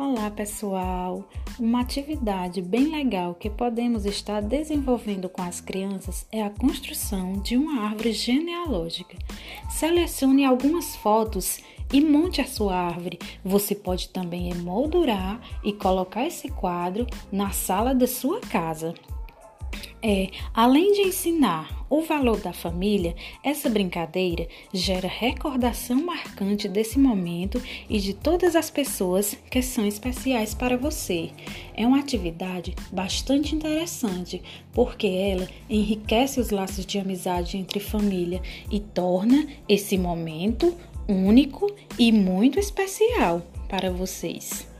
Olá, pessoal! Uma atividade bem legal que podemos estar desenvolvendo com as crianças é a construção de uma árvore genealógica. Selecione algumas fotos e monte a sua árvore. Você pode também emoldurar e colocar esse quadro na sala da sua casa. É, além de ensinar o valor da família, essa brincadeira gera recordação marcante desse momento e de todas as pessoas que são especiais para você. É uma atividade bastante interessante, porque ela enriquece os laços de amizade entre família e torna esse momento único e muito especial para vocês.